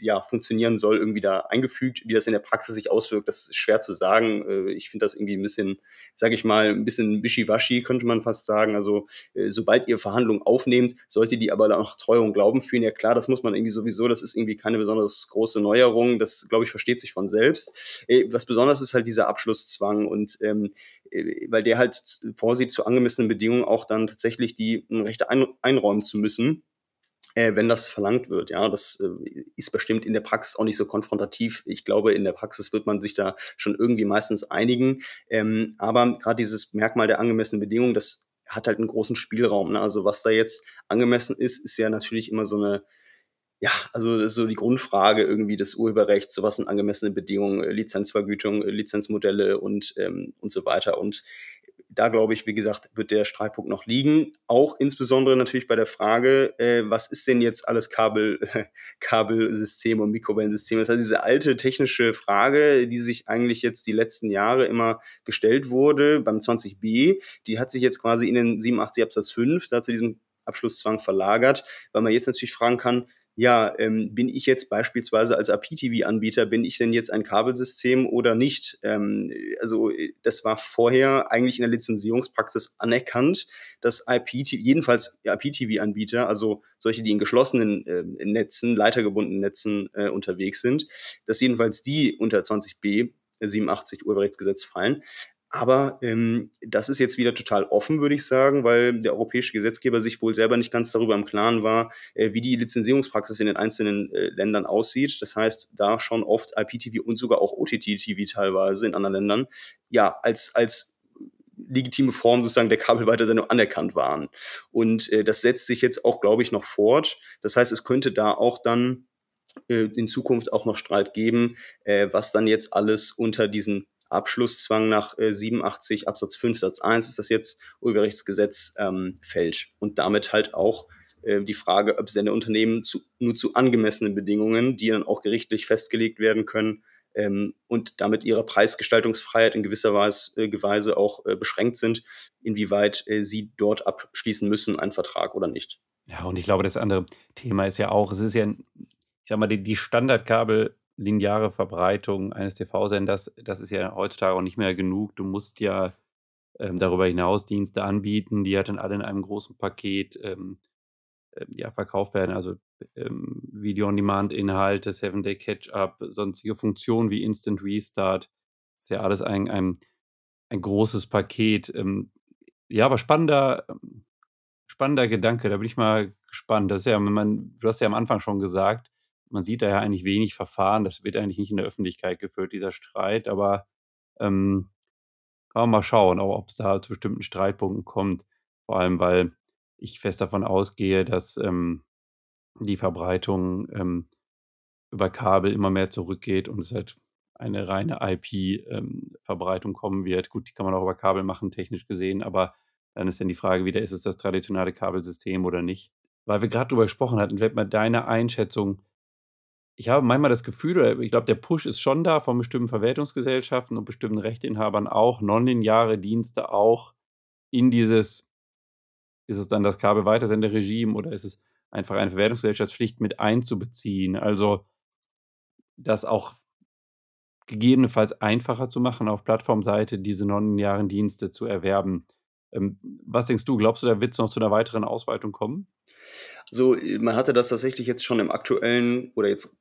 ja, funktionieren soll, irgendwie da eingefügt. Wie das in der Praxis sich auswirkt, das ist schwer zu sagen. Äh, ich finde das irgendwie ein bisschen, sage ich mal, ein bisschen wischiwaschi, könnte man fast sagen. Also äh, sobald ihr Verhandlungen aufnehmt, sollte die aber dann auch Treu und Glauben führen. Ja klar, das muss man irgendwie sowieso, das ist irgendwie keine besonders große Neuerung. Das, glaube ich, versteht sich von selbst. Äh, was besonders ist halt dieser Abschlusszwang und ähm, weil der halt vorsieht, zu angemessenen Bedingungen auch dann tatsächlich die Rechte ein, einräumen zu müssen äh, wenn das verlangt wird. Ja, das äh, ist bestimmt in der Praxis auch nicht so konfrontativ. Ich glaube, in der Praxis wird man sich da schon irgendwie meistens einigen. Ähm, aber gerade dieses Merkmal der angemessenen Bedingungen, das hat halt einen großen Spielraum. Ne? Also was da jetzt angemessen ist, ist ja natürlich immer so eine ja, also so die Grundfrage irgendwie des Urheberrechts, so was sind angemessene Bedingungen, Lizenzvergütung, Lizenzmodelle und, ähm, und so weiter. Und da glaube ich, wie gesagt, wird der Streitpunkt noch liegen. Auch insbesondere natürlich bei der Frage, äh, was ist denn jetzt alles Kabel, Kabelsystem und Mikrowellensystem? Das heißt, diese alte technische Frage, die sich eigentlich jetzt die letzten Jahre immer gestellt wurde beim 20b, die hat sich jetzt quasi in den 87 Absatz 5 da zu diesem Abschlusszwang verlagert, weil man jetzt natürlich fragen kann, ja, ähm, bin ich jetzt beispielsweise als IPTV-Anbieter, bin ich denn jetzt ein Kabelsystem oder nicht? Ähm, also das war vorher eigentlich in der Lizenzierungspraxis anerkannt, dass IPTV, jedenfalls IPTV-Anbieter, also solche, die in geschlossenen äh, Netzen, leitergebundenen Netzen äh, unterwegs sind, dass jedenfalls die unter 20b 87 Urheberrechtsgesetz fallen. Aber ähm, das ist jetzt wieder total offen, würde ich sagen, weil der europäische Gesetzgeber sich wohl selber nicht ganz darüber im Klaren war, äh, wie die Lizenzierungspraxis in den einzelnen äh, Ländern aussieht. Das heißt, da schon oft IPTV und sogar auch OTT-TV teilweise in anderen Ländern ja als, als legitime Form sozusagen der Kabelweitersendung anerkannt waren. Und äh, das setzt sich jetzt auch, glaube ich, noch fort. Das heißt, es könnte da auch dann äh, in Zukunft auch noch Streit geben, äh, was dann jetzt alles unter diesen Abschlusszwang nach äh, 87 Absatz 5 Satz 1 ist das jetzt Urheberrechtsgesetz ähm, fällt. Und damit halt auch äh, die Frage, ob Sendeunternehmen zu, nur zu angemessenen Bedingungen, die dann auch gerichtlich festgelegt werden können, ähm, und damit ihre Preisgestaltungsfreiheit in gewisser Weise, äh, Weise auch äh, beschränkt sind, inwieweit äh, sie dort abschließen müssen, einen Vertrag oder nicht. Ja, und ich glaube, das andere Thema ist ja auch, es ist ja, ich sag mal, die, die Standardkabel lineare Verbreitung eines TV-Senders, das ist ja heutzutage auch nicht mehr genug. Du musst ja ähm, darüber hinaus Dienste anbieten, die ja dann alle in einem großen Paket ähm, äh, ja, verkauft werden. Also ähm, Video-on-Demand-Inhalte, Seven-Day Catch-up, sonstige Funktionen wie Instant Restart. Das ist ja alles ein, ein, ein großes Paket. Ähm, ja, aber spannender, spannender Gedanke, da bin ich mal gespannt. Das ja, man, du hast ja am Anfang schon gesagt, man sieht da ja eigentlich wenig Verfahren. Das wird eigentlich nicht in der Öffentlichkeit geführt, dieser Streit. Aber ähm, kann man mal schauen, ob es da zu bestimmten Streitpunkten kommt. Vor allem, weil ich fest davon ausgehe, dass ähm, die Verbreitung ähm, über Kabel immer mehr zurückgeht und es halt eine reine IP-Verbreitung ähm, kommen wird. Gut, die kann man auch über Kabel machen, technisch gesehen, aber dann ist dann die Frage wieder, ist es das traditionelle Kabelsystem oder nicht? Weil wir gerade darüber gesprochen hatten, vielleicht mal deine Einschätzung, ich habe manchmal das Gefühl, ich glaube, der Push ist schon da von bestimmten Verwertungsgesellschaften und bestimmten Rechteinhabern auch, nonlineare Dienste auch in dieses, ist es dann das Kabelweitersenderegime oder ist es einfach eine Verwertungsgesellschaftspflicht mit einzubeziehen? Also das auch gegebenenfalls einfacher zu machen, auf Plattformseite diese nonlinearen Dienste zu erwerben. Ähm, was denkst du, glaubst du, da wird es noch zu einer weiteren Ausweitung kommen? So, man hatte das tatsächlich jetzt schon im aktuellen oder jetzt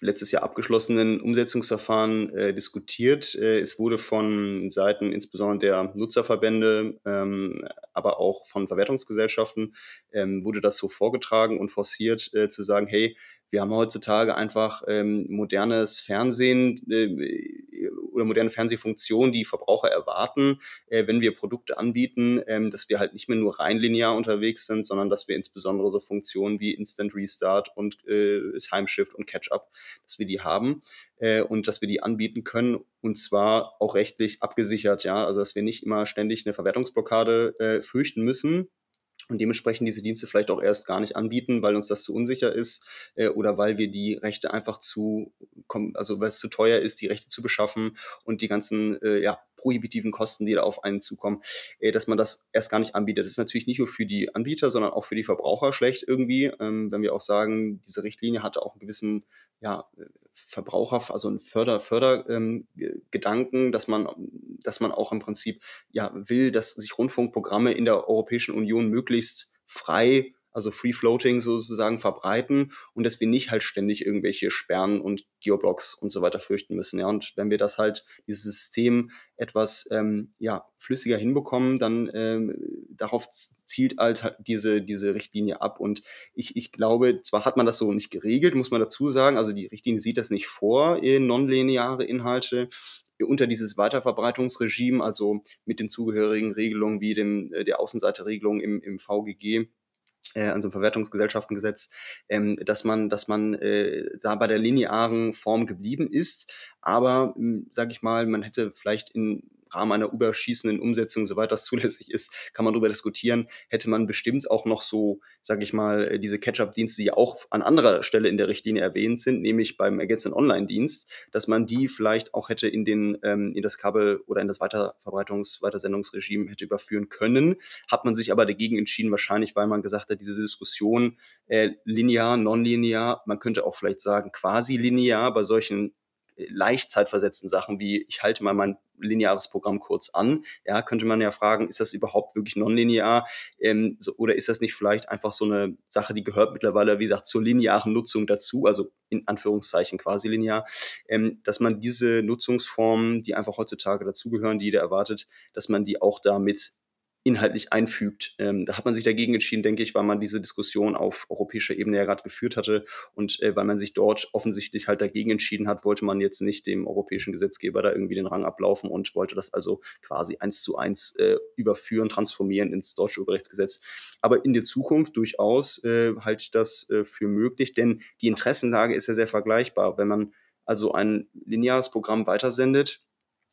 letztes Jahr abgeschlossenen Umsetzungsverfahren äh, diskutiert. Äh, es wurde von Seiten insbesondere der Nutzerverbände, ähm, aber auch von Verwertungsgesellschaften, ähm, wurde das so vorgetragen und forciert äh, zu sagen, hey, wir haben heutzutage einfach ähm, modernes Fernsehen äh, oder moderne Fernsehfunktionen, die Verbraucher erwarten, äh, wenn wir Produkte anbieten, ähm, dass wir halt nicht mehr nur rein linear unterwegs sind, sondern dass wir insbesondere so Funktionen wie Instant Restart und äh, Timeshift und Catch-up, dass wir die haben äh, und dass wir die anbieten können und zwar auch rechtlich abgesichert, ja, also dass wir nicht immer ständig eine Verwertungsblockade äh, fürchten müssen, und dementsprechend diese Dienste vielleicht auch erst gar nicht anbieten, weil uns das zu unsicher ist äh, oder weil wir die Rechte einfach zu, also weil es zu teuer ist, die Rechte zu beschaffen und die ganzen äh, ja, prohibitiven Kosten, die da auf einen zukommen, äh, dass man das erst gar nicht anbietet. Das ist natürlich nicht nur für die Anbieter, sondern auch für die Verbraucher schlecht irgendwie, ähm, wenn wir auch sagen, diese Richtlinie hatte auch einen gewissen ja, Verbraucher, also ein Förder, Fördergedanken, ähm, dass man, dass man auch im Prinzip ja will, dass sich Rundfunkprogramme in der Europäischen Union möglichst frei also Free Floating sozusagen verbreiten und dass wir nicht halt ständig irgendwelche Sperren und Geoblocks und so weiter fürchten müssen. Ja, und wenn wir das halt, dieses System etwas ähm, ja, flüssiger hinbekommen, dann ähm, darauf zielt halt diese, diese Richtlinie ab. Und ich, ich glaube, zwar hat man das so nicht geregelt, muss man dazu sagen, also die Richtlinie sieht das nicht vor, nonlineare Inhalte unter dieses Weiterverbreitungsregime, also mit den zugehörigen Regelungen wie dem, äh, der Außenseiterregelung im, im VGG äh, an so einem Verwertungsgesellschaftengesetz, ähm, dass man, dass man äh, da bei der linearen Form geblieben ist. Aber, hm, sage ich mal, man hätte vielleicht in Rahmen einer überschießenden Umsetzung, soweit das zulässig ist, kann man darüber diskutieren, hätte man bestimmt auch noch so, sage ich mal, äh, diese Catch-up-Dienste, die auch an anderer Stelle in der Richtlinie erwähnt sind, nämlich beim ergänzenden Online-Dienst, dass man die vielleicht auch hätte in den ähm, in das Kabel oder in das Weiterverbreitungs-, Weitersendungsregime hätte überführen können. Hat man sich aber dagegen entschieden, wahrscheinlich, weil man gesagt hat, diese Diskussion äh, linear, nonlinear, man könnte auch vielleicht sagen quasi linear bei solchen leicht zeitversetzten Sachen wie ich halte mal mein lineares Programm kurz an, ja, könnte man ja fragen, ist das überhaupt wirklich nonlinear? Ähm, so, oder ist das nicht vielleicht einfach so eine Sache, die gehört mittlerweile, wie gesagt, zur linearen Nutzung dazu, also in Anführungszeichen quasi linear, ähm, dass man diese Nutzungsformen, die einfach heutzutage dazugehören, die jeder erwartet, dass man die auch damit inhaltlich einfügt. Ähm, da hat man sich dagegen entschieden, denke ich, weil man diese Diskussion auf europäischer Ebene ja gerade geführt hatte und äh, weil man sich dort offensichtlich halt dagegen entschieden hat, wollte man jetzt nicht dem europäischen Gesetzgeber da irgendwie den Rang ablaufen und wollte das also quasi eins zu eins äh, überführen, transformieren ins deutsche Urheberrechtsgesetz. Aber in der Zukunft durchaus äh, halte ich das äh, für möglich, denn die Interessenlage ist ja sehr vergleichbar. Wenn man also ein lineares Programm weitersendet,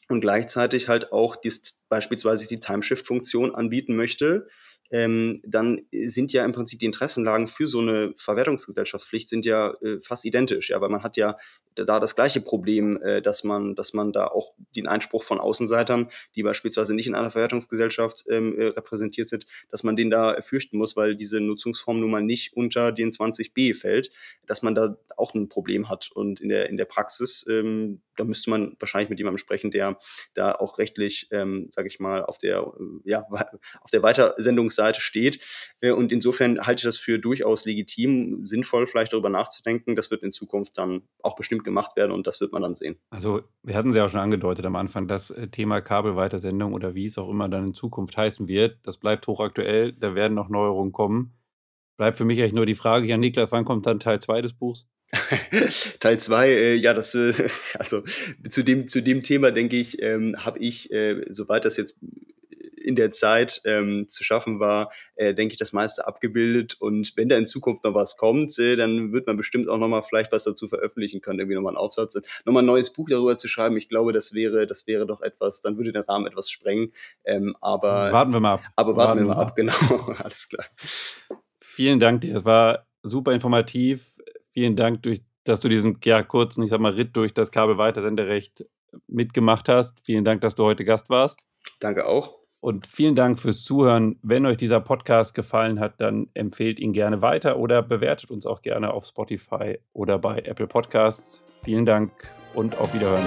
und gleichzeitig halt auch dies, beispielsweise die Timeshift-Funktion anbieten möchte, ähm, dann sind ja im Prinzip die Interessenlagen für so eine Verwertungsgesellschaftspflicht sind ja äh, fast identisch, ja, weil man hat ja da das gleiche Problem, äh, dass man, dass man da auch den Einspruch von Außenseitern, die beispielsweise nicht in einer Verwertungsgesellschaft ähm, äh, repräsentiert sind, dass man den da fürchten muss, weil diese Nutzungsform nun mal nicht unter den 20b fällt, dass man da auch ein Problem hat und in der in der Praxis ähm, da müsste man wahrscheinlich mit jemandem sprechen, der da auch rechtlich, ähm, sage ich mal, auf der, äh, ja, auf der Weitersendungsseite steht. Äh, und insofern halte ich das für durchaus legitim, sinnvoll, vielleicht darüber nachzudenken. Das wird in Zukunft dann auch bestimmt gemacht werden und das wird man dann sehen. Also, wir hatten es ja auch schon angedeutet am Anfang, das äh, Thema Kabelweitersendung oder wie es auch immer dann in Zukunft heißen wird, das bleibt hochaktuell. Da werden noch Neuerungen kommen. Bleibt für mich eigentlich nur die Frage, ja, Niklas, wann kommt dann Teil 2 des Buchs? Teil 2, äh, ja, das, äh, also zu dem, zu dem Thema, denke ich, ähm, habe ich, äh, soweit das jetzt in der Zeit ähm, zu schaffen war, äh, denke ich, das meiste abgebildet. Und wenn da in Zukunft noch was kommt, äh, dann wird man bestimmt auch nochmal vielleicht was dazu veröffentlichen können, irgendwie nochmal einen Aufsatz, nochmal ein neues Buch darüber zu schreiben. Ich glaube, das wäre, das wäre doch etwas, dann würde der Rahmen etwas sprengen. Ähm, aber warten wir mal ab. Aber warten, warten wir mal ab, ab. genau. Alles klar. Vielen Dank dir. Das war super informativ Vielen Dank, durch, dass du diesen ja, kurzen, ich sag mal, Ritt durch das Kabelweitersenderecht mitgemacht hast. Vielen Dank, dass du heute Gast warst. Danke auch. Und vielen Dank fürs Zuhören. Wenn euch dieser Podcast gefallen hat, dann empfehlt ihn gerne weiter oder bewertet uns auch gerne auf Spotify oder bei Apple Podcasts. Vielen Dank und auf Wiederhören.